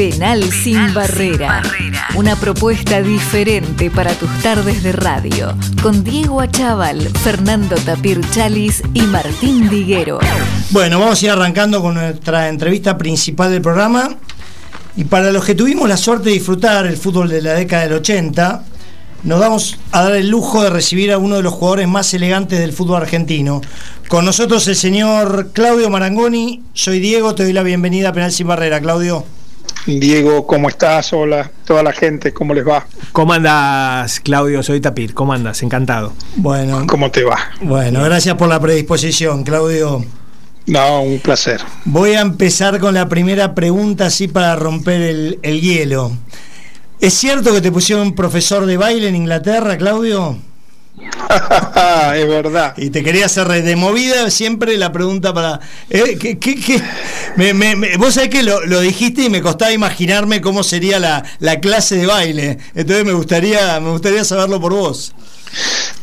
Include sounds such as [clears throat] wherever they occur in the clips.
Penal, sin, barrera. Una propuesta diferente para tus tardes de radio. Con Diego Achával, Fernando Tapir Chalis y Martín Diguero. Bueno, vamos a ir arrancando con nuestra entrevista principal del programa. Y para los que tuvimos la suerte de disfrutar el fútbol de la década del 80, nos vamos a dar el lujo de recibir a uno de los jugadores más elegantes del fútbol argentino. Con nosotros el señor Claudio Marangoni. Soy Diego, te doy la bienvenida a Penal Sin Barrera. Claudio. Diego, ¿cómo estás? Hola, toda la gente, ¿cómo les va? ¿Cómo andas, Claudio? Soy Tapir, ¿cómo andas? Encantado. Bueno. ¿Cómo te va? Bueno, gracias por la predisposición, Claudio. No, un placer. Voy a empezar con la primera pregunta, así para romper el, el hielo. ¿Es cierto que te pusieron un profesor de baile en Inglaterra, Claudio? [laughs] es verdad. Y te quería hacer de movida siempre la pregunta para. Eh, ¿qué, qué, Me, vos sabés que lo, dijiste y me costaba imaginarme cómo sería la, clase de baile. Entonces me gustaría, me gustaría saberlo por vos.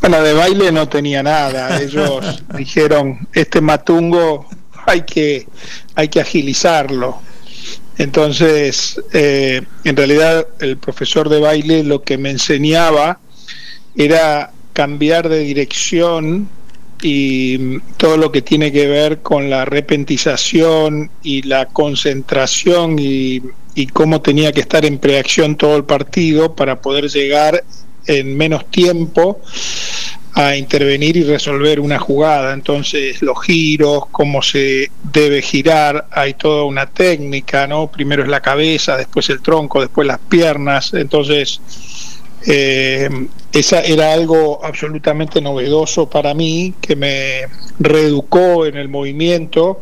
Bueno, de baile no tenía nada. Ellos [laughs] dijeron: este matungo hay que, hay que agilizarlo. Entonces, eh, en realidad el profesor de baile lo que me enseñaba era cambiar de dirección y todo lo que tiene que ver con la repentización y la concentración y, cómo tenía que estar en preacción todo el partido para poder llegar en menos tiempo a intervenir y resolver una jugada. Entonces, los giros, cómo se debe girar, hay toda una técnica, ¿no? Primero es la cabeza, después el tronco, después las piernas. Entonces, eh, esa era algo absolutamente novedoso para mí, que me reeducó en el movimiento.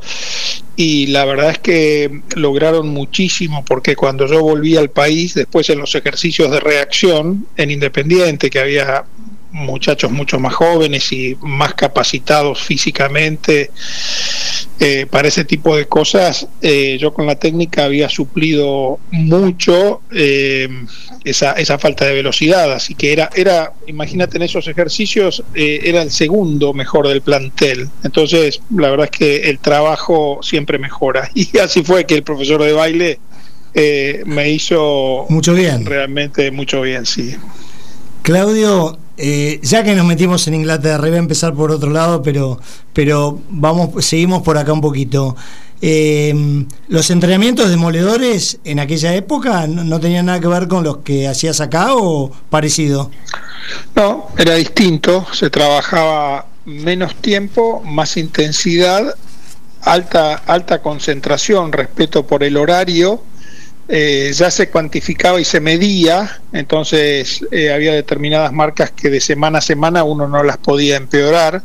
Y la verdad es que lograron muchísimo porque cuando yo volví al país, después en los ejercicios de reacción en Independiente, que había muchachos mucho más jóvenes y más capacitados físicamente eh, para ese tipo de cosas, eh, yo con la técnica había suplido mucho eh, esa, esa falta de velocidad, así que era, era imagínate en esos ejercicios, era el segundo mejor del plantel, entonces la verdad es que el trabajo siempre mejora. [laughs] Y así fue que el profesor de baile me hizo mucho bien, realmente mucho bien, sí. Claudio, eh, ya que nos metimos en Inglaterra, iba a empezar por otro lado, pero, pero vamos, seguimos por acá un poquito. Eh, ¿Los entrenamientos demoledores en aquella época no, tenían nada que ver con los que hacías acá o parecido? No, era distinto, se trabajaba menos tiempo, más intensidad, alta, alta concentración, respeto por el horario eh, ya se cuantificaba y se medía, entonces eh, había determinadas marcas que de semana a semana uno no las podía empeorar,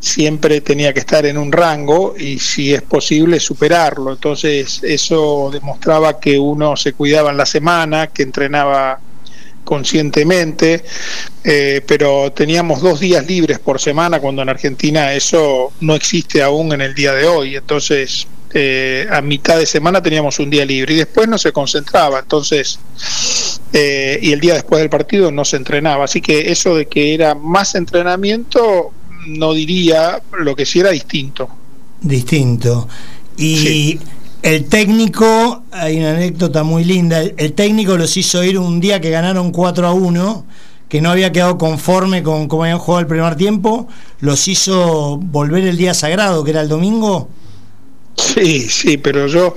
siempre tenía que estar en un rango y si es posible superarlo, entonces eso demostraba que uno se cuidaba en la semana, que entrenaba conscientemente, eh, pero teníamos dos días libres por semana cuando en Argentina eso no existe aún en el día de hoy, entonces eh, a mitad de semana teníamos un día libre y después no se concentraba, entonces, eh, y el día después del partido no se entrenaba, así que eso de que era más entrenamiento, no diría, lo que sí era distinto. Distinto. Y el técnico, hay una anécdota muy linda, el, técnico los hizo ir un día que ganaron 4 a 1 que no había quedado conforme con cómo habían jugado el primer tiempo, los hizo volver el día sagrado, que era el domingo, Sí, sí, pero yo,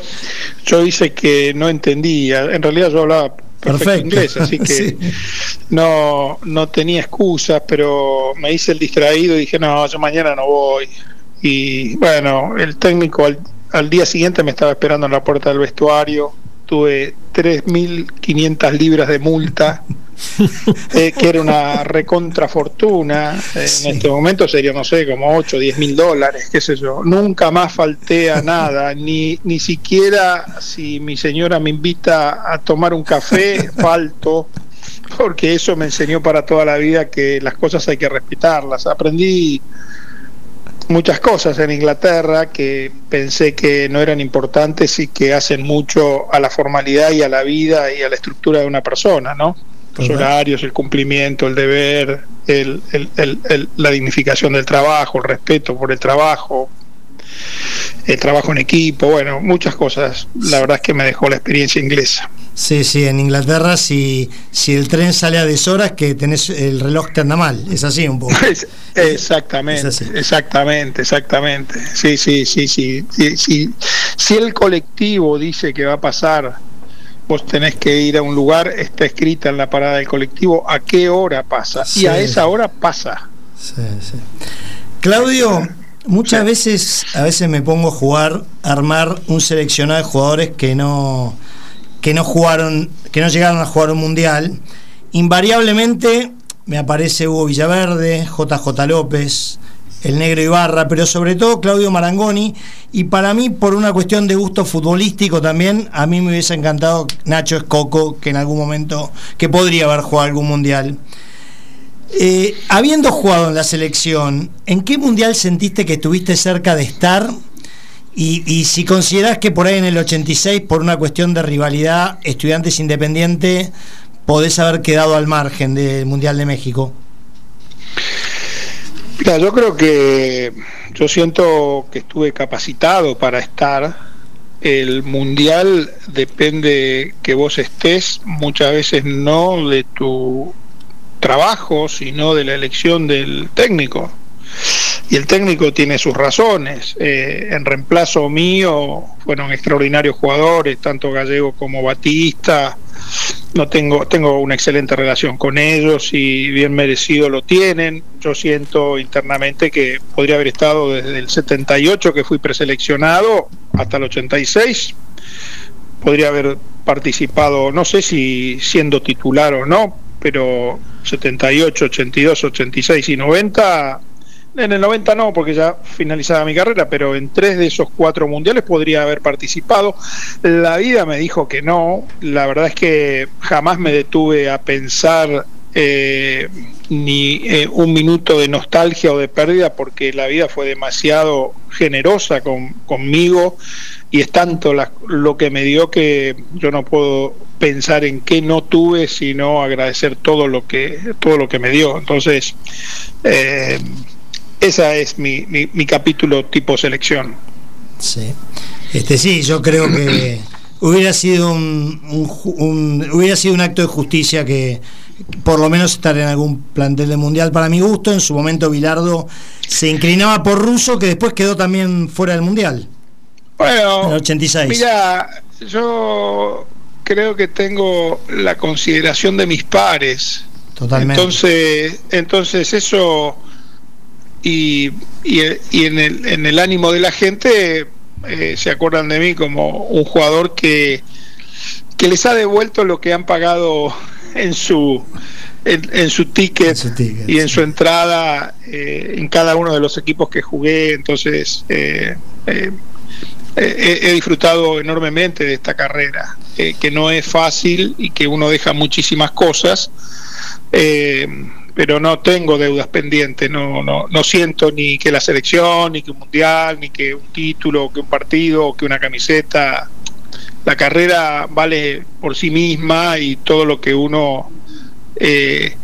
yo hice que no entendía. En realidad yo hablaba perfecto, inglés, así [laughs] que no, no tenía excusas, pero me hice el distraído y dije, no, yo mañana no voy. Y bueno, el técnico al, al día siguiente me estaba esperando en la puerta del vestuario. Tuve 3.500 libras de multa. [laughs] [laughs] Eh, que era una recontrafortuna. en este momento sería, no sé, como 8 o 10 mil dólares, qué sé yo. Nunca más falté a [laughs] nada, ni, ni siquiera si mi señora me invita a tomar un café, [laughs] falto, porque eso me enseñó para toda la vida que las cosas hay que respetarlas. Aprendí muchas cosas en Inglaterra que pensé que no eran importantes y que hacen mucho a la formalidad y a la vida y a la estructura de una persona, ¿no? Los horarios, el cumplimiento, el deber, el, la dignificación del trabajo, el respeto por el trabajo. eh, trabajo en equipo, bueno, muchas cosas. La verdad es que me dejó la experiencia inglesa. Sí, sí, en Inglaterra si, si el tren sale a deshoras que tenés el reloj te anda mal, es así un poco. [laughs] exactamente, exactamente, exactamente. Sí, sí, sí, sí, sí, Si el colectivo dice que va a pasar, vos tenés que ir a un lugar, está escrita en la parada del colectivo a qué hora pasa y a esa hora pasa. Sí, sí. Claudio, muchas veces, a veces me pongo a jugar, a armar un seleccionado de jugadores que no que no jugaron, que no llegaron a jugar un mundial, invariablemente me aparece Hugo Villaverde, JJ López, el negro Ibarra, pero sobre todo Claudio Marangoni, y para mí, por una cuestión de gusto futbolístico también, a mí me hubiese encantado Nacho Escoco, que en algún momento, que podría haber jugado algún mundial. Eh, habiendo jugado en la selección, ¿en qué mundial sentiste que estuviste cerca de estar? Y, si considerás que por ahí en el 86, por una cuestión de rivalidad, Estudiantes Independiente, podés haber quedado al margen del Mundial de México. Mira, yo creo que yo siento que estuve capacitado para estar. El mundial depende que vos estés, muchas veces no de tu trabajo, sino de la elección del técnico y el técnico tiene sus razones. Eh, en reemplazo mío fueron extraordinarios jugadores, tanto Gallego como Batista. No tengo, tengo una excelente relación con ellos y bien merecido lo tienen. Yo siento internamente que podría haber estado desde el 78 que fui preseleccionado hasta el 86. Podría haber participado, no sé si siendo titular o no, pero 78, 82, 86 y 90 en el 90 no, porque ya finalizaba mi carrera, pero en tres de esos cuatro mundiales podría haber participado. La vida me dijo que no. La verdad es que jamás me detuve a pensar eh, ni eh, un minuto de nostalgia o de pérdida, porque la vida fue demasiado generosa conmigo y es tanto lo que me dio que yo no puedo pensar en qué no tuve, sino agradecer todo lo que todo lo que me dio. Entonces, eh, esa es mi, mi, capítulo tipo selección. Sí. Este sí, yo creo que [coughs] hubiera sido un, hubiera sido un acto de justicia que por lo menos estar en algún plantel de mundial para mi gusto. En su momento Bilardo se inclinaba por Russo, que después quedó también fuera del mundial. Bueno, en el 86. Mira, yo creo que tengo la consideración de mis pares. Totalmente. Entonces, entonces eso y, y, en, el, en el ánimo de la gente eh, se acuerdan de mí como un jugador que, que les ha devuelto lo que han pagado [laughs] en su en, su, ticket y en su entrada eh, en cada uno de los equipos que jugué. Entonces eh, he disfrutado enormemente de esta carrera que no es fácil y que uno deja muchísimas cosas pero no tengo deudas pendientes, no, no, no siento ni que la selección, ni que un mundial, ni que un título, que un partido, que una camiseta. La carrera vale por sí misma y todo lo que uno eh,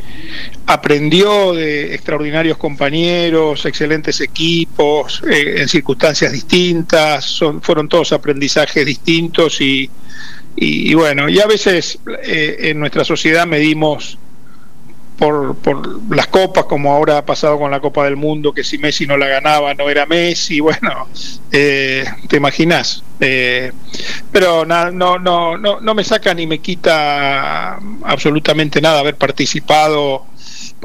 aprendió de extraordinarios compañeros, excelentes equipos, eh, en circunstancias distintas, son, fueron todos aprendizajes distintos y, y, bueno, y a veces eh, en nuestra sociedad medimos por, por las copas, como ahora ha pasado con la Copa del Mundo, que si Messi no la ganaba no era Messi, [laughs] bueno, eh, te imaginas. Eh, pero no, no, no, no me saca ni me quita absolutamente nada haber participado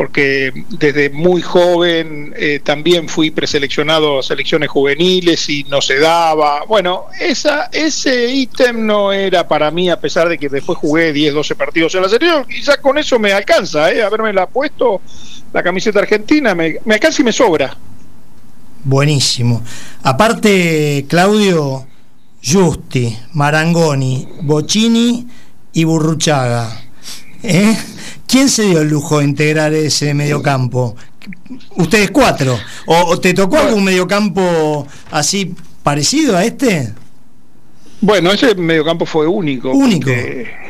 porque desde muy joven eh, también fui preseleccionado a selecciones juveniles y no se daba. Bueno, esa, ese ítem no era para mí, a pesar de que después jugué 10, 12 partidos en la selección, quizás con eso me alcanza, ¿eh? haberme la puesto la camiseta argentina, me, me alcanza y me sobra. Buenísimo. Aparte, Claudio, Justi, Marangoni, Bocini y Burruchaga. ¿Eh? ¿Quién se dio el lujo de integrar ese mediocampo? ¿Ustedes cuatro? ¿O, te tocó algún mediocampo así parecido a este? Bueno, ese mediocampo fue único. Único.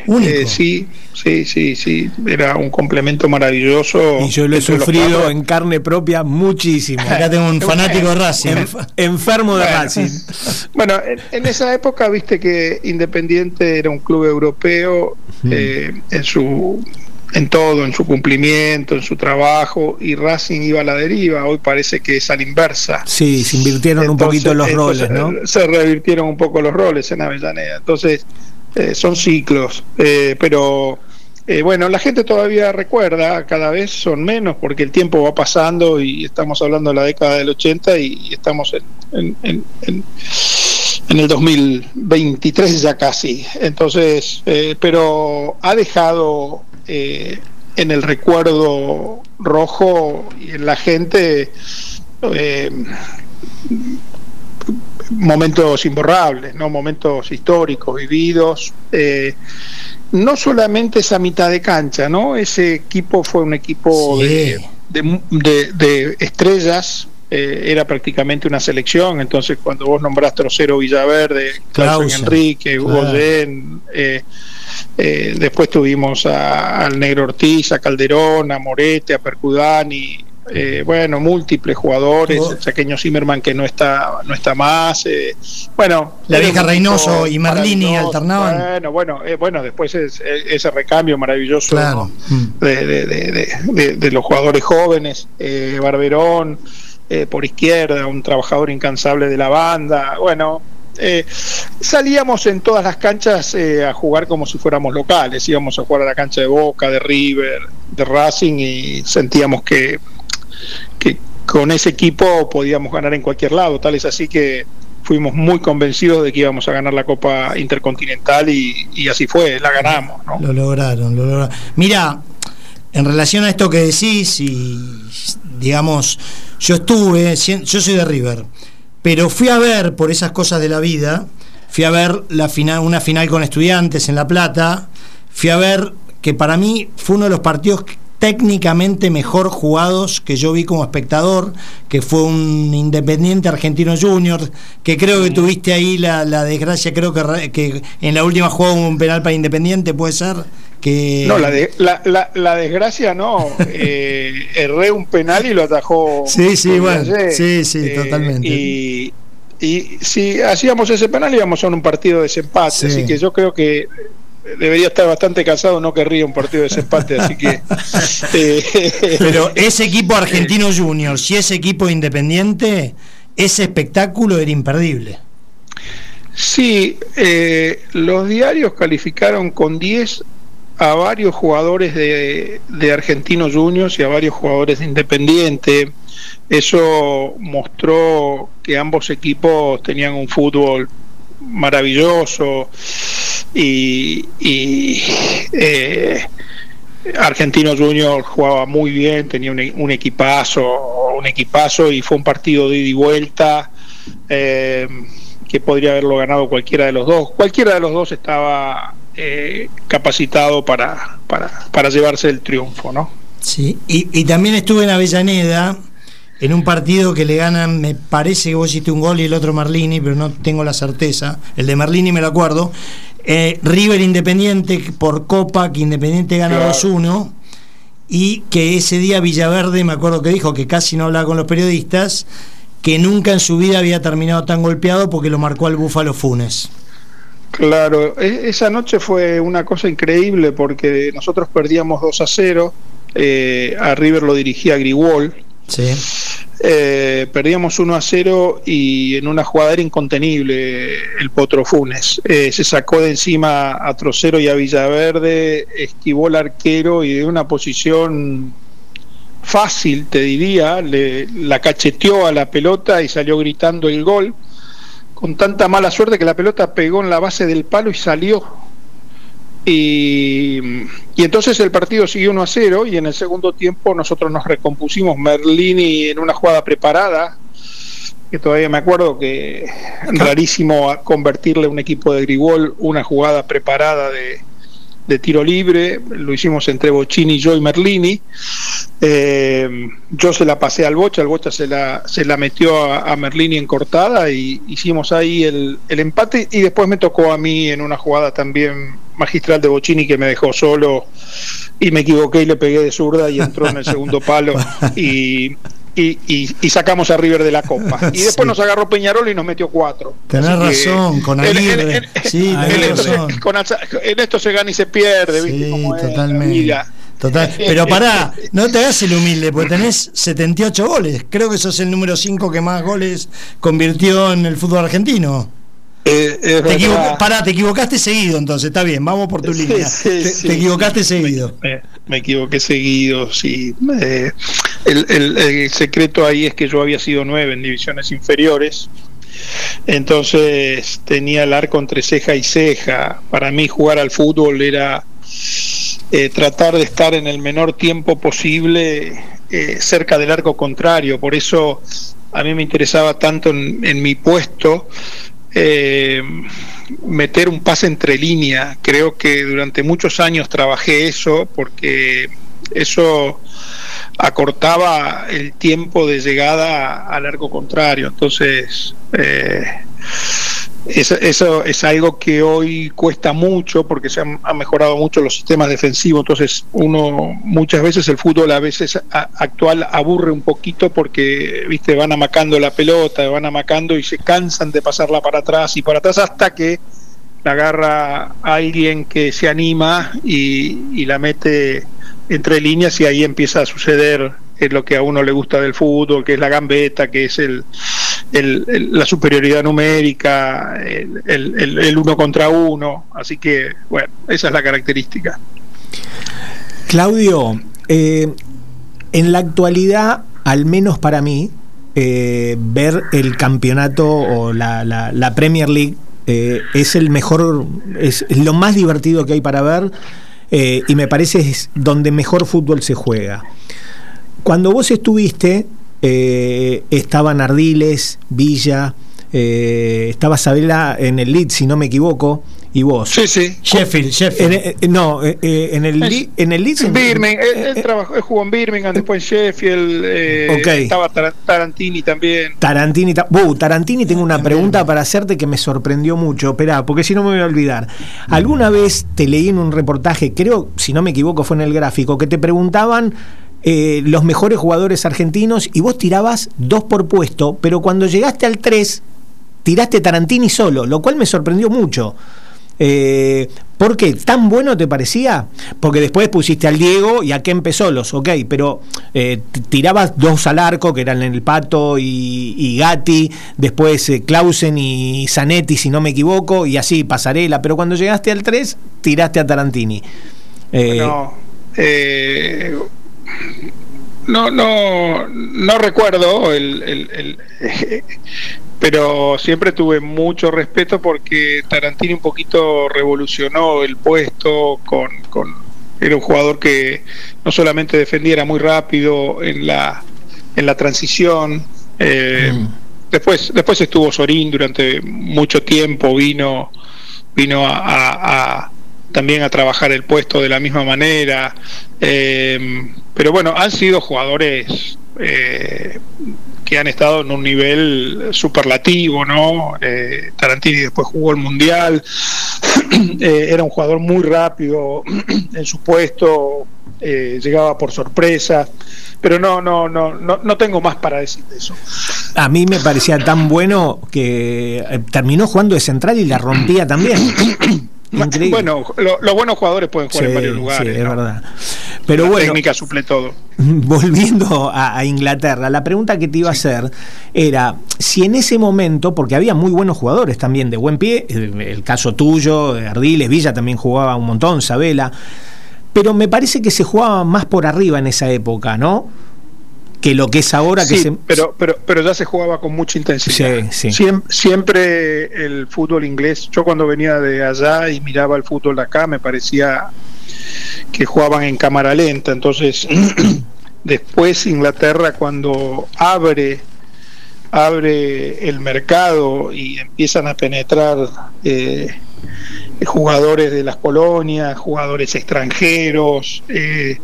único. Eh, sí, sí, sí, sí. Era un complemento maravilloso. Y yo lo he sufrido en carne propia muchísimo. Acá tengo un [laughs] fanático de Racing. enfermo de Racing. [laughs] Bueno, en, esa época viste que Independiente era un club europeo eh, en su en todo, en su cumplimiento, en su trabajo, y Racing iba a la deriva. Hoy parece que es a la inversa. Sí, se invirtieron un poquito los roles, ¿no? Se revirtieron un poco los roles en Avellaneda. Entonces, eh, son ciclos, eh, pero eh, bueno, la gente todavía recuerda, cada vez son menos porque el tiempo va pasando y estamos hablando de la década del 80 y, estamos en, en, en, en, el 2023 ya casi. Entonces, pero ha dejado eh, en el recuerdo rojo y en la gente eh, momentos imborrables, ¿no? momentos históricos vividos. Eh, no solamente esa mitad de cancha, ¿no? Ese equipo fue un equipo de, de, estrellas, era prácticamente una selección, entonces cuando vos nombraste Rosero Villaverde, Claudio Enrique, Hugo eh, eh, después tuvimos al Negro Ortiz, a Calderón, a Morete, a Percudani, eh, bueno, múltiples jugadores, el chaqueño Zimmerman que no está, no está más, eh, bueno, la vieja Reynoso y Marlini alternaban. Bueno, bueno, bueno, después ese recambio maravilloso de, los jugadores jóvenes, Barberón por izquierda, un trabajador incansable de la banda, bueno, eh, salíamos en todas las canchas eh, a jugar como si fuéramos locales, íbamos a jugar a la cancha de Boca, de River, de Racing y sentíamos que, que con ese equipo podíamos ganar en cualquier lado, tal es así que fuimos muy convencidos de que íbamos a ganar la Copa Intercontinental y, así fue, la ganamos. Lo lograron, lo lograron. Mira, en relación a esto que decís, y digamos, yo estuve, yo soy de River, pero fui a ver, por esas cosas de la vida, fui a ver la final, una final con estudiantes en La Plata, fui a ver que para mí fue uno de los partidos técnicamente mejor jugados que yo vi como espectador, que fue un Independiente Argentino Junior, que creo que tuviste ahí la, desgracia, creo que, que en la última jugada hubo un penal para Independiente, puede ser. Que... No, la, la, la, desgracia no. [laughs] Eh, erré un penal y lo atajó. Sí, sí, bueno. Sí, sí, eh, totalmente. Y, y si hacíamos ese penal íbamos a un partido de desempate. Así que yo creo que debería estar bastante cansado, no querría un partido de desempate, así que... [laughs] Eh, Pero ese equipo argentino junior, si ese equipo independiente, ese espectáculo era imperdible. Sí, eh, los diarios calificaron con 10 a varios jugadores de, de Argentinos Juniors y a varios jugadores de Independiente. Eso mostró que ambos equipos tenían un fútbol maravilloso y, eh, Argentino Junior jugaba muy bien, tenía un, equipazo, un equipazo y fue un partido de ida y vuelta eh, que podría haberlo ganado cualquiera de los dos. Cualquiera de los dos estaba eh, capacitado para, para, llevarse el triunfo, ¿no? Sí, y, y también estuve en Avellaneda en un partido que le ganan, me parece que vos hiciste un gol y el otro Marlini, pero no tengo la certeza. El de Marlini me lo acuerdo. Eh, River Independiente por Copa, que Independiente gana 2-1. Y que ese día Villaverde, me acuerdo que dijo que casi no hablaba con los periodistas, que nunca en su vida había terminado tan golpeado porque lo marcó al Búfalo Funes. Claro, e-, esa noche fue una cosa increíble porque nosotros perdíamos 2 a 0, eh, a River lo dirigía Grigol, Sí. Eh, perdíamos 1 a 0 y en una jugada era incontenible el Potro Funes. Eh, se sacó de encima a Trocero y a Villaverde, esquivó el arquero y de una posición fácil, te diría, le, la cacheteó a la pelota y salió gritando el gol, con tanta mala suerte que la pelota pegó en la base del palo y salió y, entonces el partido siguió 1 a 0 y en el segundo tiempo nosotros nos recompusimos. Merlini en una jugada preparada, que todavía me acuerdo que rarísimo convertirle a un equipo de Grigol una jugada preparada de, de tiro libre, lo hicimos entre Bocini, yo y Merlini. Eh, yo se la pasé al Bocha, el Bocha se la, se la metió a, Merlini en cortada y hicimos ahí el, el, empate y después me tocó a mí en una jugada también magistral de Bocini que me dejó solo y me equivoqué y le pegué de zurda y entró en el segundo palo [laughs] y, y, sacamos a River de la Copa. [laughs] Y después nos agarró Peñarol y nos metió cuatro. Tenés razón, con Aguirre. sí, razón. en esto se gana y se pierde, ¿viste? Sí, totalmente. Total. [laughs] Pero pará, no te hagas el humilde, porque tenés 78 goles. Creo que sos el número 5 que más goles convirtió en el fútbol argentino. Eh, te pará, te equivocaste seguido, entonces está bien, vamos por tu línea. te, equivocaste seguido. Me, equivoqué seguido, sí. el, secreto ahí es que yo había sido nueve en divisiones inferiores. Entonces tenía el arco entre ceja y ceja. Para mí jugar al fútbol era eh, tratar de estar en el menor tiempo posible eh, cerca del arco contrario. Por eso a mí me interesaba tanto en mi puesto eh, meter un pase entre línea. Creo que durante muchos años trabajé eso porque eso acortaba el tiempo de llegada al arco contrario. Entonces, eh, eso, es algo que hoy cuesta mucho porque se han, mejorado mucho los sistemas defensivos. Entonces, uno muchas veces el fútbol a veces actual aburre un poquito porque, viste, van amacando la pelota, van amacando y se cansan de pasarla para atrás y para atrás hasta que la agarra alguien que se anima y la mete entre líneas y ahí empieza a suceder lo que a uno le gusta del fútbol, que es la gambeta, que es el la superioridad numérica, el, uno contra uno. Así que, bueno, esa es la característica. Claudio, eh, en la actualidad, al menos para mí, eh, ver el campeonato o la, Premier League eh, es el mejor, es, lo más divertido que hay para ver y me parece es donde mejor fútbol se juega. Cuando vos estuviste, eh, estaban Ardiles, Villa, eh, estaba Sabela en el lead, si no me equivoco, y vos. Sí, sí. Sheffield, Sheffield. En, eh, no, eh, en el en el Leeds. Birmingham, él, trabajó, jugó en Birmingham, después en Sheffield. Estaba Tarantini también. Tarantini, Tarantini, tengo una pregunta para hacerte que me sorprendió mucho. Esperá, porque si no me voy a olvidar. ¿Alguna vez te leí en un reportaje, creo, si no me equivoco, fue en el gráfico, que te preguntaban eh, los mejores jugadores argentinos y vos tirabas dos por puesto, pero cuando llegaste al 3, tiraste Tarantini solo, lo cual me sorprendió mucho. Eh, ¿Por qué? ¿Tan bueno te parecía? Porque después pusiste al Diego y a Kempe solos, ok, pero eh, tirabas dos al arco, que eran el Pato y, Gatti, después eh, Clausen y Zanetti, si no me equivoco, y así Pasarela, pero cuando llegaste al 3, tiraste a Tarantini. no, no, no, no recuerdo, el, [laughs] pero siempre tuve mucho respeto porque Tarantini un poquito revolucionó el puesto con, con era un jugador que no solamente defendía, era muy rápido en la, en la transición. Eh, mm. Después, después estuvo Sorín durante mucho tiempo, vino, vino a también a trabajar el puesto de la misma manera. Eh, pero bueno, han sido jugadores eh, que han estado en un nivel superlativo, ¿no? Eh, Tarantini después jugó el Mundial, [clears throat] era un jugador muy rápido [clears throat] en su puesto, llegaba por sorpresa. Pero no, no, no, no, no tengo más para decir de eso. A mí me parecía tan bueno que terminó jugando de central y la rompía también. [clears throat] Bueno, los buenos jugadores pueden jugar en varios lugares. Sí, es verdad. Pero la bueno, técnica suple todo. [laughs] Volviendo a, Inglaterra, la pregunta que te iba a hacer era si en ese momento, porque había muy buenos jugadores también de buen pie, el, caso tuyo, Ardiles, Villa también jugaba un montón, Sabela, pero me parece que se jugaba más por arriba en esa época, ¿no? que lo que es ahora que se... pero pero pero ya se jugaba con mucha intensidad sí, sí. Siempre, el fútbol inglés yo cuando venía de allá y miraba el fútbol de acá me parecía que jugaban en cámara lenta entonces [clears throat] después Inglaterra cuando abre abre el mercado y empiezan a penetrar eh, jugadores de las colonias, jugadores extranjeros, eh,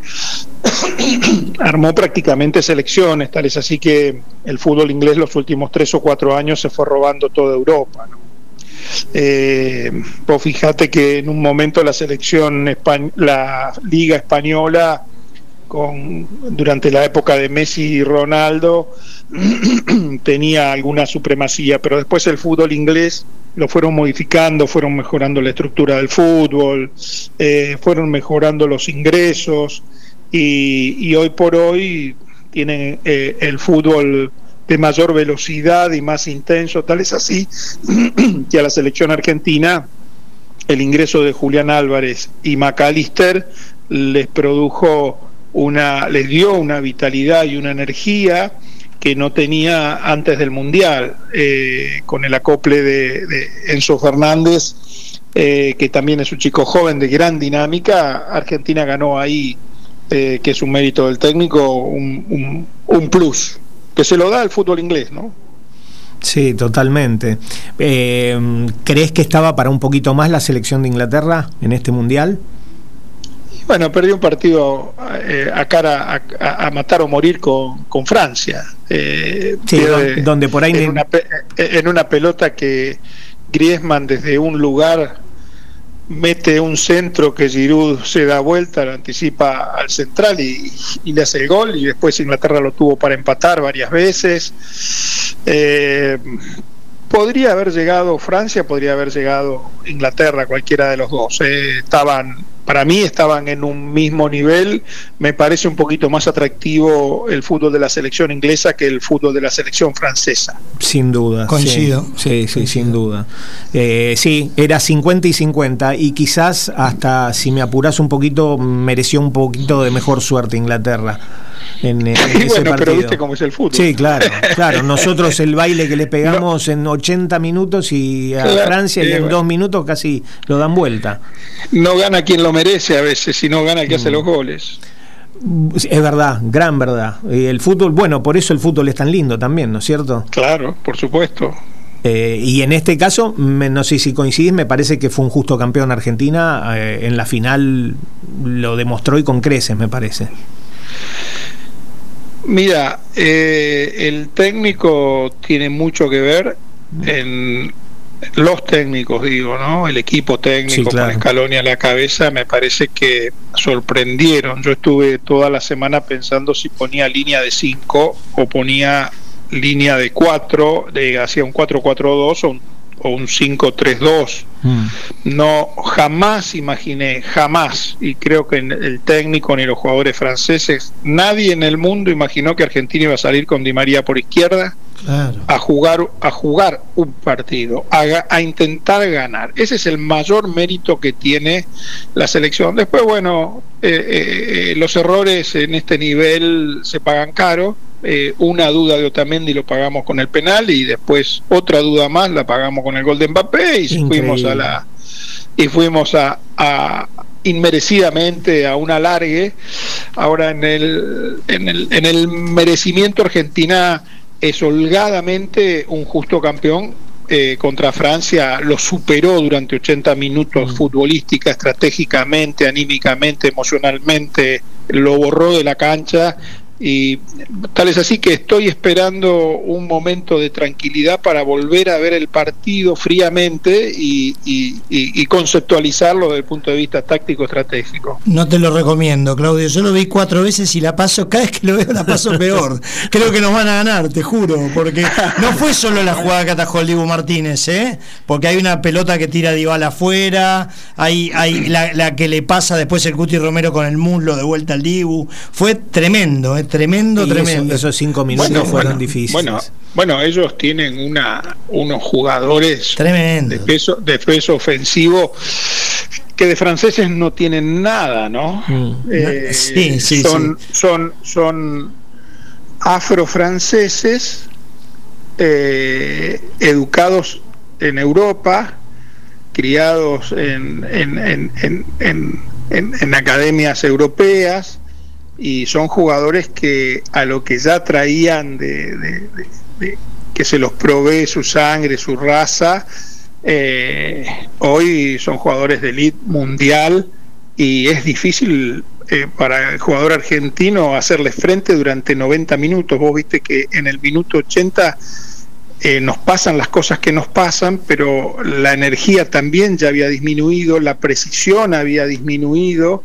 [clears throat] armó prácticamente selecciones, tal es así que el fútbol inglés los últimos tres o cuatro años se fue robando toda Europa. Eh, vos fíjate que en un momento la selección, la Liga Española, con, durante la época de Messi y Ronaldo, [clears throat] tenía alguna supremacía, pero después el fútbol inglés lo fueron modificando, fueron mejorando la estructura del fútbol, eh, fueron mejorando los ingresos y, hoy por hoy tienen eh, el fútbol de mayor velocidad y más intenso, tal es así [clears throat] que a la selección argentina el ingreso de Julián Álvarez y McAllister les produjo una, les dio una vitalidad y una energía que no tenía antes del Mundial, eh, con el acople de, Enzo Fernández, eh, que también es un chico joven de gran dinámica, Argentina ganó ahí, eh, que es un mérito del técnico, un, un, plus, que se lo da al fútbol inglés, ¿no? Sí, totalmente. ¿Crees que estaba para un poquito más la selección de Inglaterra en este Mundial? Bueno, perdió un partido eh, a cara a, matar o morir con, con Francia. Eh, sí, donde por ahí en una, en una pelota que Griezmann desde un lugar mete un centro que Giroud se da vuelta, lo anticipa al central y, le hace el gol y después Inglaterra lo tuvo para empatar varias veces. Eh, podría haber llegado Francia, podría haber llegado Inglaterra, cualquiera de los dos. estaban para mí estaban en un mismo nivel. Me parece un poquito más atractivo el fútbol de la selección inglesa que el fútbol de la selección francesa. Sin duda. Coincido. Sí, sí, sin duda. Eh, sí, era 50 y 50 y quizás hasta, si me apuras un poquito, mereció un poquito de mejor suerte Inglaterra en, [laughs] ese bueno, pero viste cómo es el fútbol. Sí, claro, [laughs] claro. Nosotros el baile que le pegamos en 80 minutos y a Francia y en dos minutos casi lo dan vuelta. No gana quien lo merece a veces, sino gana el que hace los mm. goles. Es verdad, gran verdad. Y el fútbol, bueno, por eso el fútbol es tan lindo también, ¿no es cierto? Claro, por supuesto. Eh, y en este caso, no sé si coincidís, me parece que fue un justo campeón Argentina. Eh, en la final lo demostró y con creces, me parece. Mira, eh, el técnico tiene mucho que ver en los técnicos, digo, ¿no? El equipo técnico con Escalonia a la cabeza, me parece que sorprendieron. Yo estuve toda la semana pensando si ponía línea de 5 o ponía línea de 4, hacía un 4-4-2 o un o un 5-3-2. Mm. No, jamás imaginé, jamás, y creo que el técnico ni los jugadores franceses, nadie en el mundo imaginó que Argentina iba a salir con Di María por izquierda a jugar a jugar un partido, a, intentar ganar. Ese es el mayor mérito que tiene la selección. Después, bueno, eh, eh, eh, los errores en este nivel se pagan caro eh, una duda de Otamendi lo pagamos con el penal y después otra duda más la pagamos con el gol de Mbappé y fuimos a la y fuimos a, inmerecidamente a un alargue. Ahora en el, en el, en el merecimiento Argentina es holgadamente un justo campeón. Eh, contra Francia lo superó durante 80 minutos mm. futbolística, estratégicamente, anímicamente, emocionalmente, lo borró de la cancha y tal es así que estoy esperando un momento de tranquilidad para volver a ver el partido fríamente y, conceptualizarlo desde el punto de vista táctico estratégico. No te lo recomiendo, Claudio. Yo lo vi cuatro veces y la paso, cada vez que lo veo la paso [laughs] peor. Creo que nos van a ganar, te juro, porque no fue solo la jugada que atajó el Dibu Martínez, ¿eh? porque hay una pelota que tira Dybal afuera, hay, hay la, que le pasa después el Cuti Romero con el muslo de vuelta al Dibu. Fue tremendo, ¿eh? Tremendo, tremendo. esos cinco minutos fueron difíciles. Bueno, bueno, ellos tienen una, unos jugadores de peso, de peso ofensivo que de franceses no tienen nada, ¿no? Mm. Eh, sí, sí, son, son, son afrofranceses eh, educados en Europa, criados en, en, en, en academias europeas, y son jugadores que a lo que ya traían de, que se los provee su sangre, su raza, eh, hoy son jugadores de elite mundial y es difícil eh, para el jugador argentino hacerle frente durante 90 minutos. Vos viste que en el minuto 80 eh, nos pasan las cosas que nos pasan, pero la energía también ya había disminuido, la precisión había disminuido,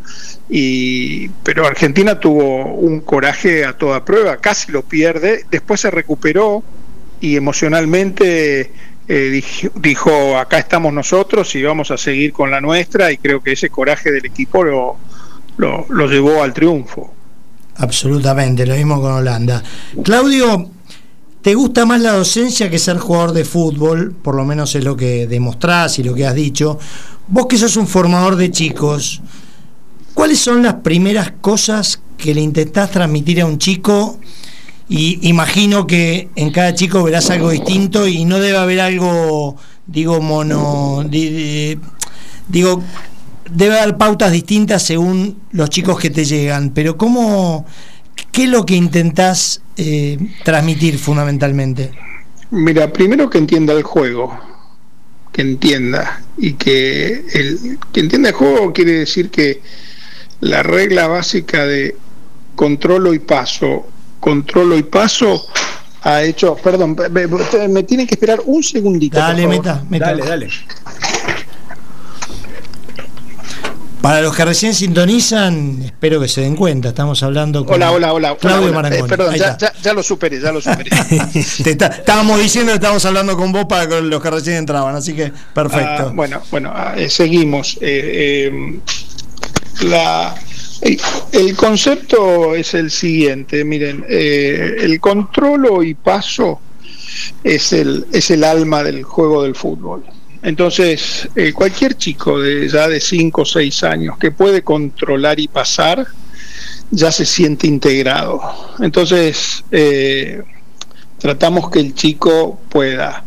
y, pero Argentina tuvo un coraje a toda prueba, casi lo pierde, después se recuperó y emocionalmente eh, dijo, acá estamos nosotros y vamos a seguir con la nuestra, y creo que ese coraje del equipo lo, lo, lo llevó al triunfo. Absolutamente, lo mismo con Holanda. Claudio, ¿Te gusta más la docencia que ser jugador de fútbol? Por lo menos es lo que demostrás y lo que has dicho. Vos que sos un formador de chicos, ¿cuáles son las primeras cosas que le intentás transmitir a un chico? Y imagino que en cada chico verás algo distinto y no debe haber algo, digo, mono. digo, debe haber pautas distintas según los chicos que te llegan. Pero ¿cómo, ¿Qué es lo que intentás eh, transmitir fundamentalmente? Mira, primero que entienda el juego, que entienda, y que el que entienda el juego quiere decir que la regla básica de controlo y paso, controlo y paso ha hecho, perdón, me, me tienen que esperar un segundito. Dale, meta, meta. Dale, dale. Para los que recién sintonizan, espero que se den cuenta, estamos hablando con hola, hola, hola, Claudio eh, perdón, ya, lo superé, ya lo [laughs] superé. estábamos diciendo que estábamos hablando con vos para los que recién entraban, así que perfecto. Ah, bueno, bueno, ah, eh, seguimos. Eh, la, el concepto es el siguiente, miren, el controlo y paso es el, es el alma del juego del fútbol. Entonces, eh, cualquier chico de ya de 5 o 6 años que puede controlar y pasar, ya se siente integrado. Entonces, eh, tratamos que el chico pueda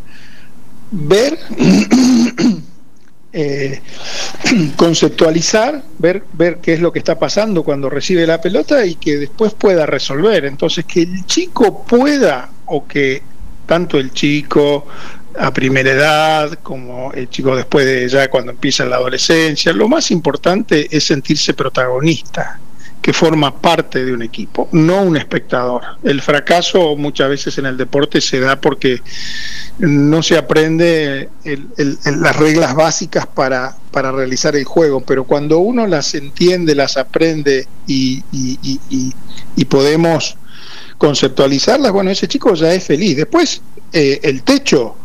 ver, [clears throat] eh, [clears throat] conceptualizar, ver, ver qué es lo que está pasando cuando recibe la pelota y que después pueda resolver. Entonces, que el chico pueda o que tanto el chico a primera edad, como el chico después de ya cuando empieza la adolescencia. Lo más importante es sentirse protagonista, que forma parte de un equipo, no un espectador. El fracaso muchas veces en el deporte se da porque no se aprende las reglas básicas para, para realizar el juego, pero cuando uno las entiende, las aprende y, y, podemos conceptualizarlas, bueno, ese chico ya es feliz. Después, eh, el techo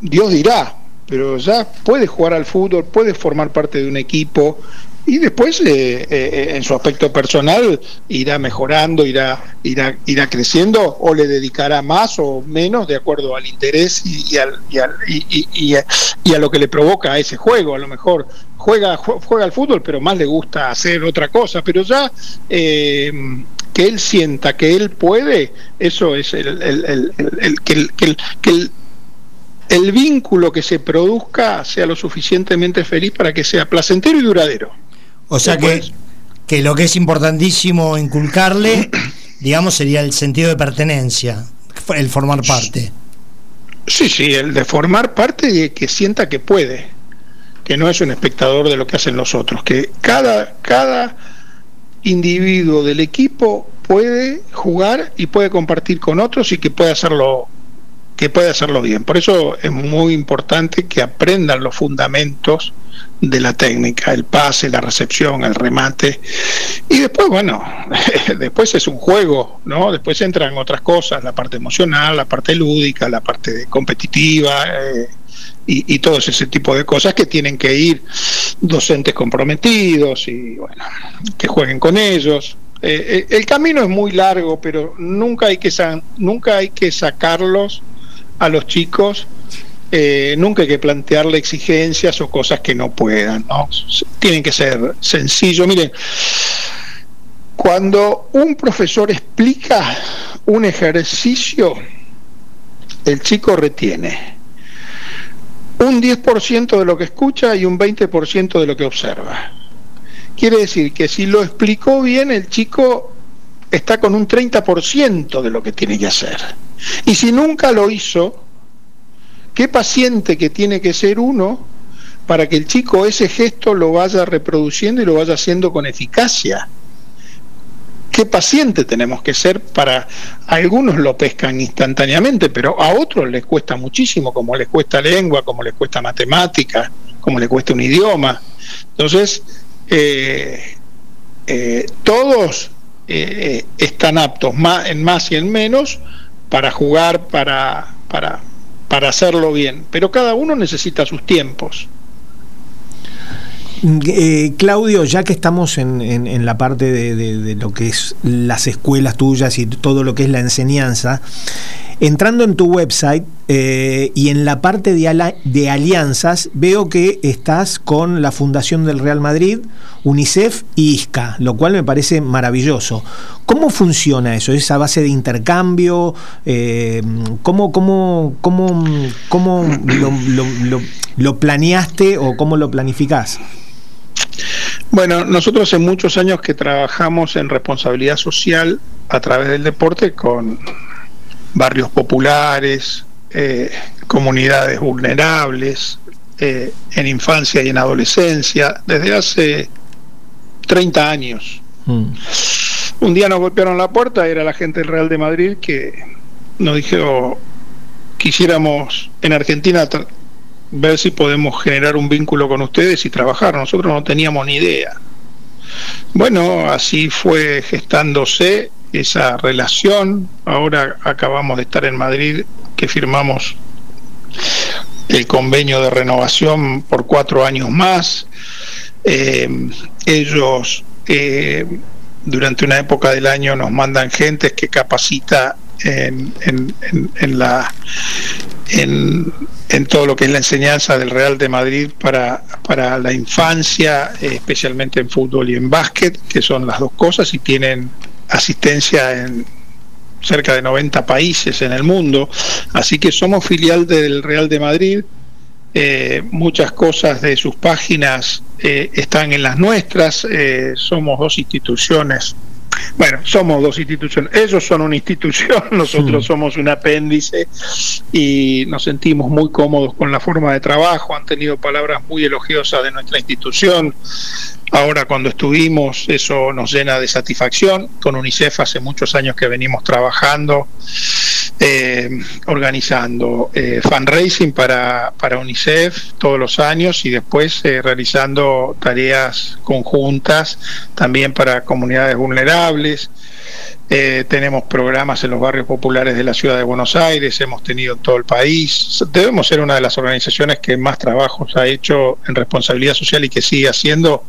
Dios dirá, pero ya puede jugar al fútbol, puede formar parte de un equipo y después eh, eh, en su aspecto personal irá mejorando, irá, irá, irá creciendo o le dedicará más o menos de acuerdo al interés y, al, y, al, y, a, lo que le provoca a ese juego. A lo mejor juega, juega al fútbol, pero más le gusta hacer otra cosa, pero ya... Eh, que él sienta que él puede, eso es el, el, el, que, el, que, el, vínculo que se produzca sea lo suficientemente feliz para que sea placentero y duradero. O sea que, que lo que es importantísimo inculcarle, [clears throat] digamos, sería el sentido de pertenencia, el formar parte. Sí, sí, el de formar parte y que sienta que puede, que no es un espectador de lo que hacen los otros, que cada, cada individuo del equipo puede jugar y puede compartir con otros y que puede hacerlo que puede hacerlo bien. Por eso es muy importante que aprendan los fundamentos de la técnica, el pase, la recepción, el remate. Y después, bueno, [laughs] después es un juego, ¿no? Después entran otras cosas, la parte emocional, la parte lúdica, la parte competitiva. Eh, y, todo ese tipo de cosas que tienen que ir docentes comprometidos y bueno, que jueguen con ellos. Eh, eh, el camino es muy largo, pero nunca hay que, nunca hay que sacarlos a los chicos eh, nunca hay que plantearle exigencias o cosas que no puedan, ¿no? Tienen que ser sencillos. Miren, cuando un profesor explica un ejercicio, el chico retiene un 10% de lo que escucha y un 20% de lo que observa. Quiere decir que si lo explicó bien, el chico está con un 30% de lo que tiene que hacer. Y si nunca lo hizo, qué paciente que tiene que ser uno para que el chico ese gesto lo vaya reproduciendo y lo vaya haciendo con eficacia. ¿Qué paciente tenemos que ser para algunos lo pescan instantáneamente, pero a otros les cuesta muchísimo, como les cuesta lengua, como les cuesta matemática, como les cuesta un idioma? Entonces, eh, eh, todos eh, están aptos en más y en menos para jugar, para, para, para hacerlo bien, pero cada uno necesita sus tiempos. Eh, Claudio, ya que estamos en, la parte de, lo que es las escuelas tuyas y todo lo que es la enseñanza, entrando en tu website eh, y en la parte de, alianzas, veo que estás con la Fundación del Real Madrid, UNICEF y ISCA, lo cual me parece maravilloso. ¿Cómo funciona eso? ¿Esa base de intercambio? Eh, ¿Cómo, cómo, cómo, cómo lo, lo planeaste o cómo lo planificás? Bueno, nosotros hace muchos años que trabajamos en responsabilidad social a través del deporte con barrios populares, eh, comunidades vulnerables, eh, en infancia y en adolescencia, desde hace 30 años. Mm. Un día nos golpearon la puerta, era la gente del Real de Madrid que nos dijo, quisiéramos en Argentina ver si podemos generar un vínculo con ustedes y trabajar. Nosotros no teníamos ni idea. Bueno, así fue gestándose esa relación. Ahora acabamos de estar en Madrid, que firmamos el convenio de renovación por cuatro años más. Eh, ellos eh, durante una época del año nos mandan gentes que capacita en, en, en, la en, en, todo lo que es la enseñanza del Real de Madrid para, para la infancia, especialmente en fútbol y en básquet, que son las dos cosas, y tienen asistencia en cerca de 90 países en el mundo, así que somos filial del Real de Madrid, eh, muchas cosas de sus páginas eh, están en las nuestras, eh, somos dos instituciones bueno, somos dos instituciones. Ellos son una institución, [laughs] nosotros somos un apéndice y nos sentimos muy cómodos con la forma de trabajo. Han tenido palabras muy elogiosas de nuestra institución. Ahora cuando estuvimos, eso nos llena de satisfacción. Con UNICEF hace muchos años que venimos trabajando eh, organizando eh, fundraising para, para UNICEF todos los años y después eh, realizando tareas conjuntas también para comunidades vulnerables. Tenemos programas en los barrios populares de la ciudad de Buenos Aires, hemos tenido en todo el país. Debemos ser una de las organizaciones que más trabajos ha hecho en responsabilidad social y que sigue haciendo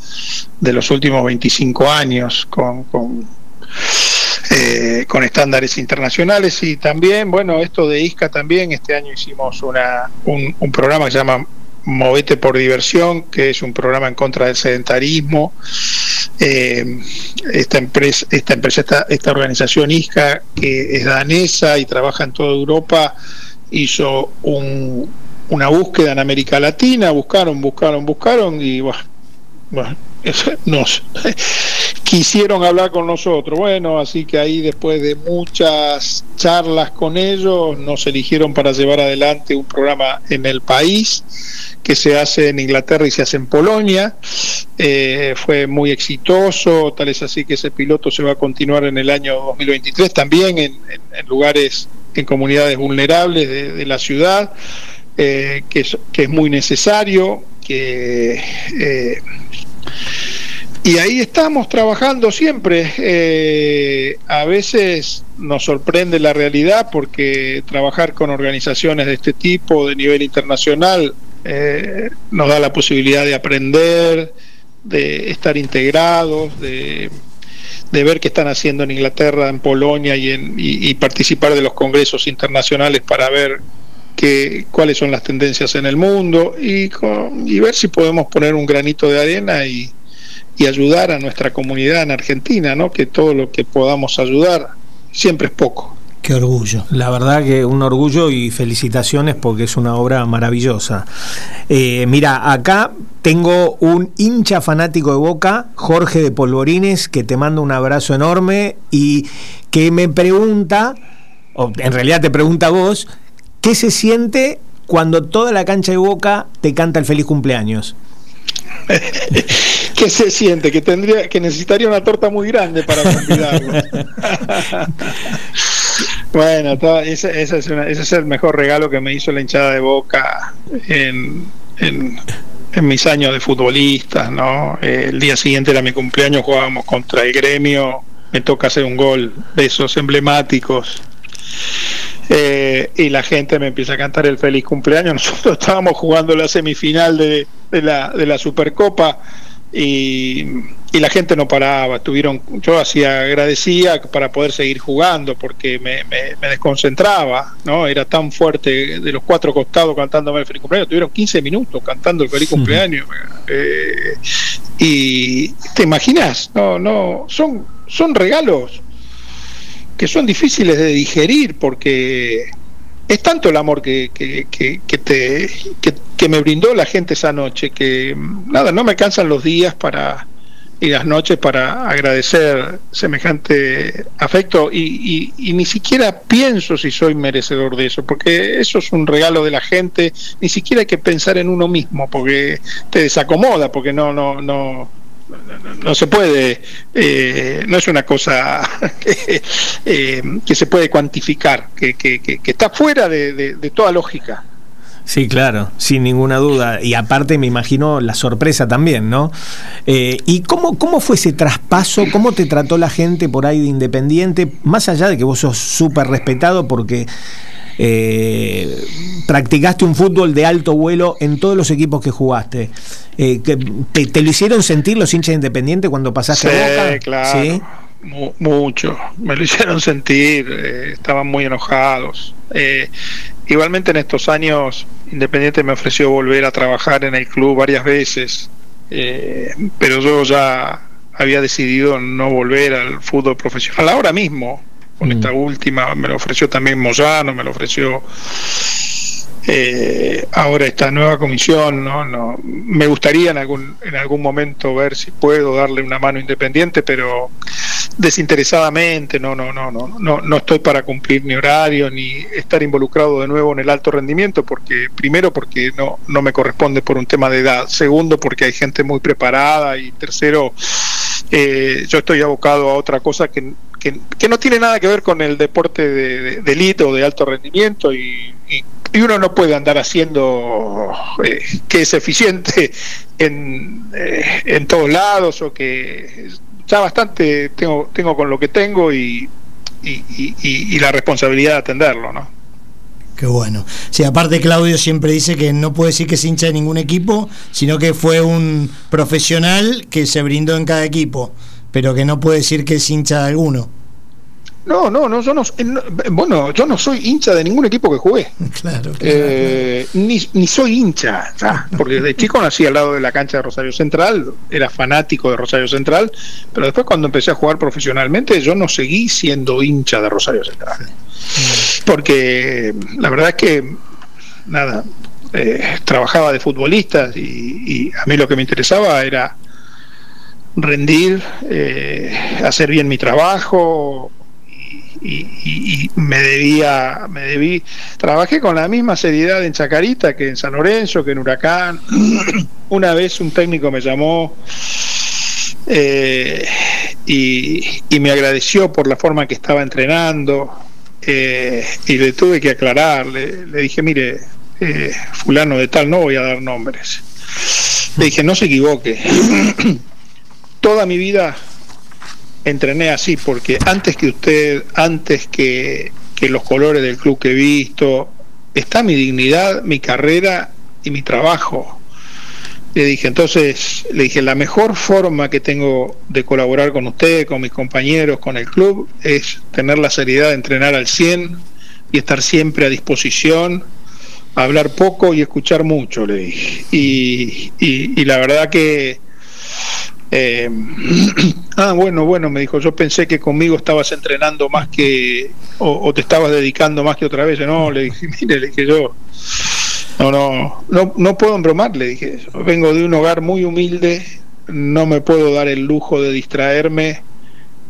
de los últimos 25 años con eh, con estándares internacionales y también, bueno, esto de ISCA también, este año hicimos una, un, programa que se llama Movete por Diversión, que es un programa en contra del sedentarismo. Eh, esta empresa, esta empresa, esta, esta organización ISCA, que es danesa y trabaja en toda Europa, hizo un, una búsqueda en América Latina, buscaron, buscaron, buscaron y bueno, bueno [laughs] nos quisieron hablar con nosotros. Bueno, así que ahí después de muchas charlas con ellos, nos eligieron para llevar adelante un programa en el país que se hace en Inglaterra y se hace en Polonia. Eh, fue muy exitoso, tal es así que ese piloto se va a continuar en el año 2023 también en, lugares, en comunidades vulnerables de, la ciudad, eh, que, es, muy necesario, que eh, y ahí estamos trabajando siempre. Eh, a veces nos sorprende la realidad porque trabajar con organizaciones de este tipo, de nivel internacional, eh, nos da la posibilidad de aprender, de estar integrados, de, ver qué están haciendo en Inglaterra, en Polonia y, en, y, participar de los congresos internacionales para ver qué cuáles son las tendencias en el mundo y ver si podemos poner un granito de arena y y ayudar a nuestra comunidad en Argentina, ¿no? Que todo lo que podamos ayudar siempre es poco. Qué orgullo. La verdad que un orgullo y felicitaciones porque es una obra maravillosa. Eh, mira, acá tengo un hincha fanático de Boca, Jorge de Polvorines, que te manda un abrazo enorme y que me pregunta, o en realidad te pregunta a vos, ¿qué se siente cuando toda la cancha de Boca te canta el feliz cumpleaños? [laughs] ¿Qué se siente? Que tendría, que necesitaría una torta muy grande para convidarlo. [laughs] bueno, ese, es el mejor regalo que me hizo la hinchada de Boca en, en, mis años de futbolista, ¿no? el día siguiente era mi cumpleaños, jugábamos contra el gremio, me toca hacer un gol de esos emblemáticos. Eh, y la gente me empieza a cantar el feliz cumpleaños. [laughs] Nosotros estábamos jugando la semifinal de, de, la, de la Supercopa y, la gente no paraba. Tuvieron, yo hacía agradecía para poder seguir jugando porque me, me, desconcentraba, ¿no? Era tan fuerte de los cuatro costados cantándome el feliz cumpleaños. Tuvieron 15 minutos cantando el feliz cumpleaños. Eh, y te imaginas, no, no, son, son regalos que son difíciles de digerir porque es tanto el amor que, que, que, te, que, me brindó la gente esa noche que nada, no me cansan los días para y las noches para agradecer semejante afecto y, y, ni siquiera pienso si soy merecedor de eso, porque eso es un regalo de la gente, ni siquiera hay que pensar en uno mismo, porque te desacomoda, porque no, no, no, no, se puede, eh, no es una cosa [laughs] que, eh, que se puede cuantificar, que, que, está fuera de, toda lógica. Sí, claro, sin ninguna duda. Y aparte me imagino la sorpresa también, ¿no? Eh, ¿Y cómo, cómo fue ese traspaso? ¿Cómo te trató la gente por ahí de Independiente? Más allá de que vos sos súper respetado porque eh, practicaste un fútbol de alto vuelo en todos los equipos que jugaste. Eh, que te, lo hicieron sentir los hinchas independientes cuando pasaste a Boca? Claro. ¿Sí? mucho, me lo hicieron sentir, eh, estaban muy enojados. igualmente en estos años, Independiente me ofreció volver a trabajar en el club varias veces, pero yo ya había decidido no volver al fútbol profesional ahora mismo con esta mm. última, me lo ofreció también Moyano, me lo ofreció eh, ahora esta nueva comisión, ¿no? No, me gustaría en algún, en algún momento ver si puedo darle una mano independiente, pero desinteresadamente, no, no, no, no, no, no estoy para cumplir mi horario ni estar involucrado de nuevo en el alto rendimiento, porque primero porque no, no me corresponde por un tema de edad, segundo porque hay gente muy preparada y tercero eh, yo estoy abocado a otra cosa que, que, no tiene nada que ver con el deporte de, de, elite o de alto rendimiento y, uno no puede andar haciendo eh, que es eficiente en, eh, en todos lados o que ya bastante tengo, tengo con lo que tengo y, y, y la responsabilidad de atenderlo, ¿no? Qué bueno. Sí, aparte Claudio siempre dice que no puede decir que es hincha de ningún equipo, sino que fue un profesional que se brindó en cada equipo, pero que no puede decir que es hincha de alguno. No, no, no, yo no, bueno, yo no soy hincha de ningún equipo que jugué. [laughs] Claro, eh, ni, ni, soy hincha, porque desde chico nací al lado de la cancha de Rosario Central, era fanático de Rosario Central, pero después cuando empecé a jugar profesionalmente yo no seguí siendo hincha de Rosario Central. Porque la verdad es que, nada, eh, trabajaba de futbolista y, a mí lo que me interesaba era rendir, eh, hacer bien mi trabajo, y, me debía, me debí, trabajé con la misma seriedad en Chacarita que en San Lorenzo, que en Huracán. [clears throat] Una vez un técnico me llamó eh, y, me agradeció por la forma que estaba entrenando eh, y le tuve que aclarar, le, dije, mire, eh, fulano de tal, no voy a dar nombres. Le dije, no se equivoque. [clears throat] Toda mi vida entrené así, porque antes que usted, antes que, los colores del club que he visto, está mi dignidad, mi carrera y mi trabajo. Le dije, entonces, le dije, la mejor forma que tengo de colaborar con usted, con mis compañeros, con el club, es tener la seriedad de entrenar al 100 y estar siempre a disposición, hablar poco y escuchar mucho, le dije. Y, y la verdad que eh, [clears throat] ah, bueno, bueno, me dijo, yo pensé que conmigo estabas entrenando más que, o, te estabas dedicando más que otra vez. No, le dije, [laughs] mire, le dije yo, no, no, no, no puedo embromar, le dije, vengo de un hogar muy humilde, no me puedo dar el lujo de distraerme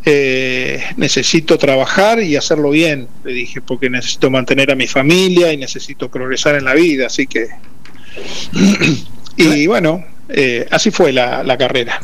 eh, necesito trabajar y hacerlo bien, le dije, porque necesito mantener a mi familia y necesito progresar en la vida, así que... [clears throat] y bueno, eh, así fue la, la carrera.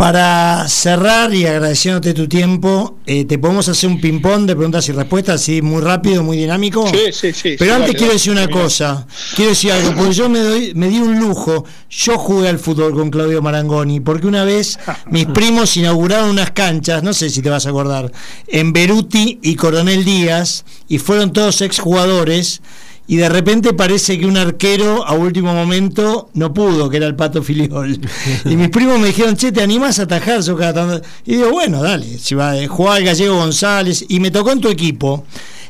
Para cerrar y agradeciéndote tu tiempo, eh, te podemos hacer un ping-pong de preguntas y respuestas, así muy rápido, muy dinámico. Sí, sí, sí. Pero sí, antes quiero decir una cosa, quiero decir algo, porque yo me, doy, me di un lujo, yo jugué al fútbol con Claudio Marangoni, porque una vez [laughs] mis primos inauguraron unas canchas, no sé si te vas a acordar, en Beruti y Coronel Díaz, y fueron todos exjugadores, y de repente parece que un arquero a último momento no pudo, que era el Pato Filiol. Y mis primos me dijeron, che, ¿te animás a atajar? Sos cada tanto?". Y digo, bueno, dale, si va, eh, jugaba el Gallego González, y me tocó en tu equipo.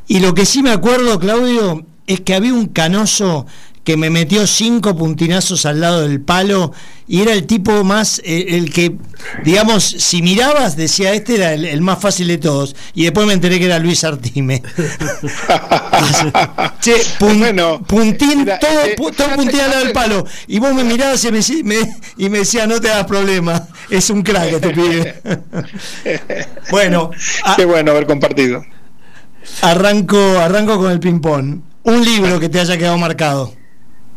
Y lo que sí me acuerdo, Claudio, es que había un canoso que me metió cinco puntinazos al lado del palo y era el tipo más, eh, el que, digamos, si mirabas, decía, este era el, el más fácil de todos. Y después me enteré que era Luis Artime. [laughs] che, pun- Bueno, puntín, todo, eh, todo fíjate- puntín al lado del palo. Y vos me mirabas y me, me- y me decía, no te hagas problema, es un crack este pibe. [laughs] bueno, a- Qué bueno haber compartido. arranco, arranco con el ping-pong. Un libro que te haya quedado marcado.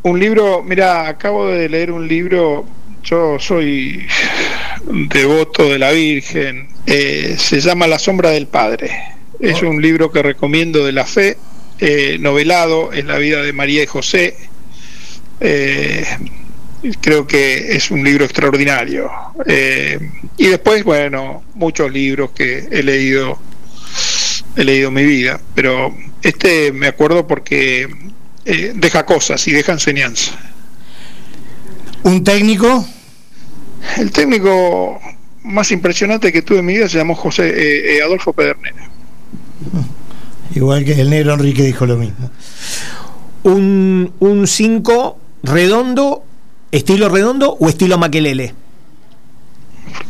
Un libro, mira, acabo de leer un libro, yo soy [sighs] devoto de la Virgen, eh, se llama La sombra del Padre. Es un libro que recomiendo de la fe, eh, novelado, es la vida de María y José. Eh, creo que es un libro extraordinario. Eh, y después, bueno, muchos libros que he leído, he leído en mi vida, pero este me acuerdo porque eh, deja cosas y deja enseñanza. Un técnico. El técnico más impresionante que tuve en mi vida se llamó José eh, eh, Adolfo Pedernera. [laughs] Igual que el negro Enrique dijo lo mismo. Un 5 redondo, estilo redondo o estilo maquelele.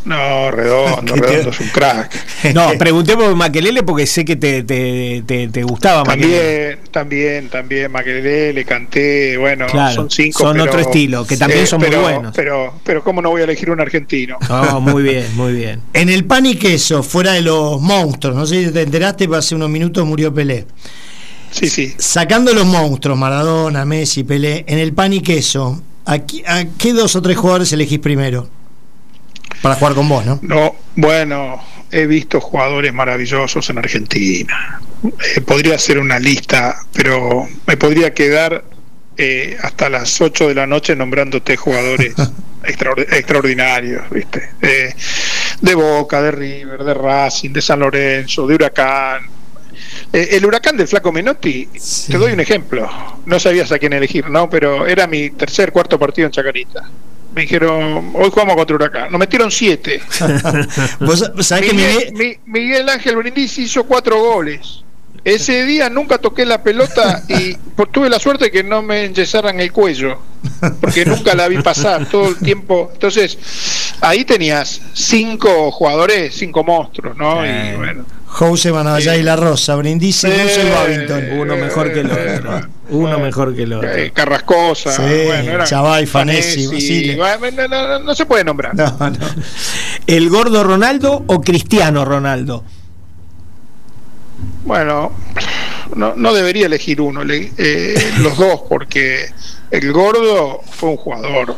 No, redondo, [laughs] ¿Qué te- redondo es un crack. No, [laughs] pregunté por Maquelele porque sé que te, te, te, te gustaba Maquelele. También, también, también, Maquelele, le canté, bueno, Claro, son cinco. son pero- otro estilo, que también son muy buenos. Pero, pero, ¿cómo no voy a elegir un argentino? No, muy bien, muy bien. [laughs] En el pan y queso, fuera de los monstruos, no sé si te enteraste, pero hace unos minutos murió Pelé. Sí, sí. Sacando los monstruos, Maradona, Messi, Pelé, en el pan y queso, ¿a, qui- a qué dos o tres jugadores elegís primero? Para jugar con vos, ¿no? No, bueno, he visto jugadores maravillosos en Argentina. Eh, podría hacer una lista, pero me podría quedar eh, hasta las 8 de la noche nombrándote jugadores [laughs] extraor- extraordinarios, ¿viste? Eh, de Boca, de River, de Racing, de San Lorenzo, de Huracán. Eh, el huracán del Flaco Menotti, Sí. te doy un ejemplo. No sabías a quién elegir, ¿no? Pero era mi tercer, cuarto partido en Chacarita. Me dijeron, hoy jugamos contra Huracán. Nos metieron siete. [laughs] Vos sabés que Miguel, Mi- Miguel Ángel Brindisi hizo cuatro goles. Ese día nunca toqué la pelota y por- tuve la suerte que no me enyesaran el cuello, porque nunca la vi pasar todo el tiempo. Entonces, ahí tenías cinco jugadores, cinco monstruos, ¿no? Y bueno. Jose Manavallá y La Rosa, Brindisi, Eh, Babington. Uno mejor que el otro. Uno mejor que el otro. eh, Carrascosa, Sí, bueno, Chavay, Fanesi, bueno, no, no, no, no se puede nombrar. No, no. ¿El gordo Ronaldo o Cristiano Ronaldo? Bueno, no, no debería elegir uno, le- eh, [laughs] los dos, porque el gordo fue un jugador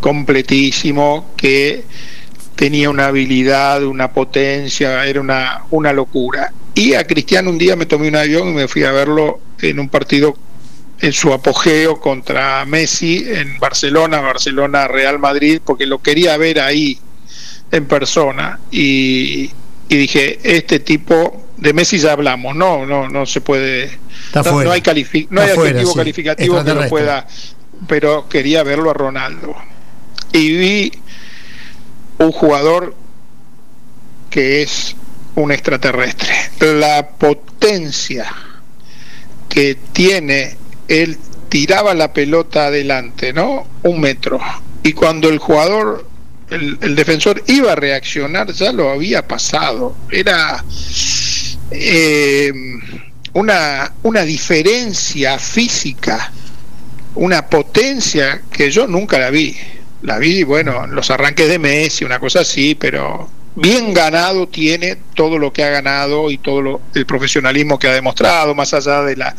completísimo que tenía una habilidad, una potencia, era una, una locura. Y a Cristiano un día me tomé un avión y me fui a verlo en un partido en su apogeo contra Messi en Barcelona, Barcelona Real Madrid, porque lo quería ver ahí en persona y, y dije, este tipo de Messi ya hablamos, no, no, no se puede, no, hay, califi- no hay fuera, adjetivo sí. calificativo que lo pueda, pero quería verlo a Ronaldo. Y vi un jugador que es un extraterrestre. La potencia que tiene, él tiraba la pelota adelante, ¿no? Un metro. Y cuando el jugador, el, defensor iba a reaccionar, ya lo había pasado. Era eh, una, una diferencia física, una potencia que yo nunca la vi. La vi, bueno, en los arranques de Messi, una cosa así, pero bien ganado tiene todo lo que ha ganado y todo lo, el profesionalismo que ha demostrado, más allá de la,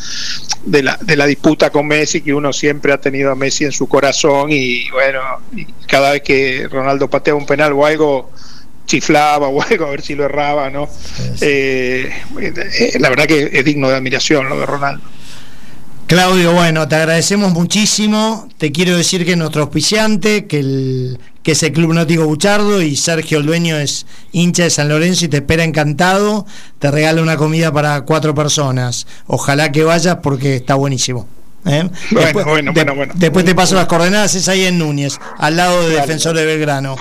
de la, de la disputa con Messi, que uno siempre ha tenido a Messi en su corazón y bueno, cada vez que Ronaldo patea un penal o algo, chiflaba o [laughs] algo, a ver si lo erraba, ¿no? Eh, eh, la verdad que es digno de admiración lo de Ronaldo. Claudio, bueno, te agradecemos muchísimo. Te quiero decir que nuestro auspiciante, que, el, que es el Club Náutico Buchardo y Sergio, el dueño, es hincha de San Lorenzo y te espera encantado. Te regala una comida para cuatro personas. Ojalá que vayas porque está buenísimo. ¿eh? Bueno, después, bueno, de- bueno, bueno. Después te paso las coordenadas, es ahí en Núñez, al lado de Dale, Defensor de Belgrano.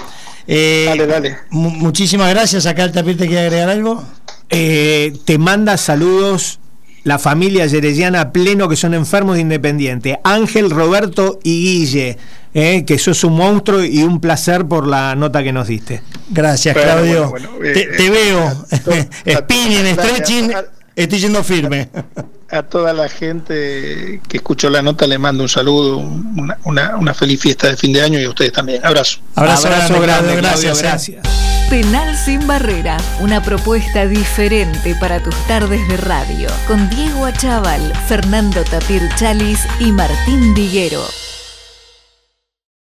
Eh, Dale, dale. mu- muchísimas gracias. Acá el tapir te quiere agregar algo. Eh, te manda saludos la familia yeresiana pleno que son enfermos de Independiente. Ángel, Roberto y Guille, eh, que sos un monstruo y un placer por la nota que nos diste. Gracias, Bueno, Claudio. bueno, bueno, te, eh, te eh, veo. a- [laughs] Spinning, stretching. Estoy yendo firme. A toda la gente que escuchó la nota le mando un saludo, una, una, una feliz fiesta de fin de año y a ustedes también. Abrazo. Abrazo, grande, Claudio, Claudio, gracias. eh. gracias. Penal sin barrera, una propuesta diferente para tus tardes de radio, con Diego Achával, Fernando Tapir Chalis y Martín Diguero.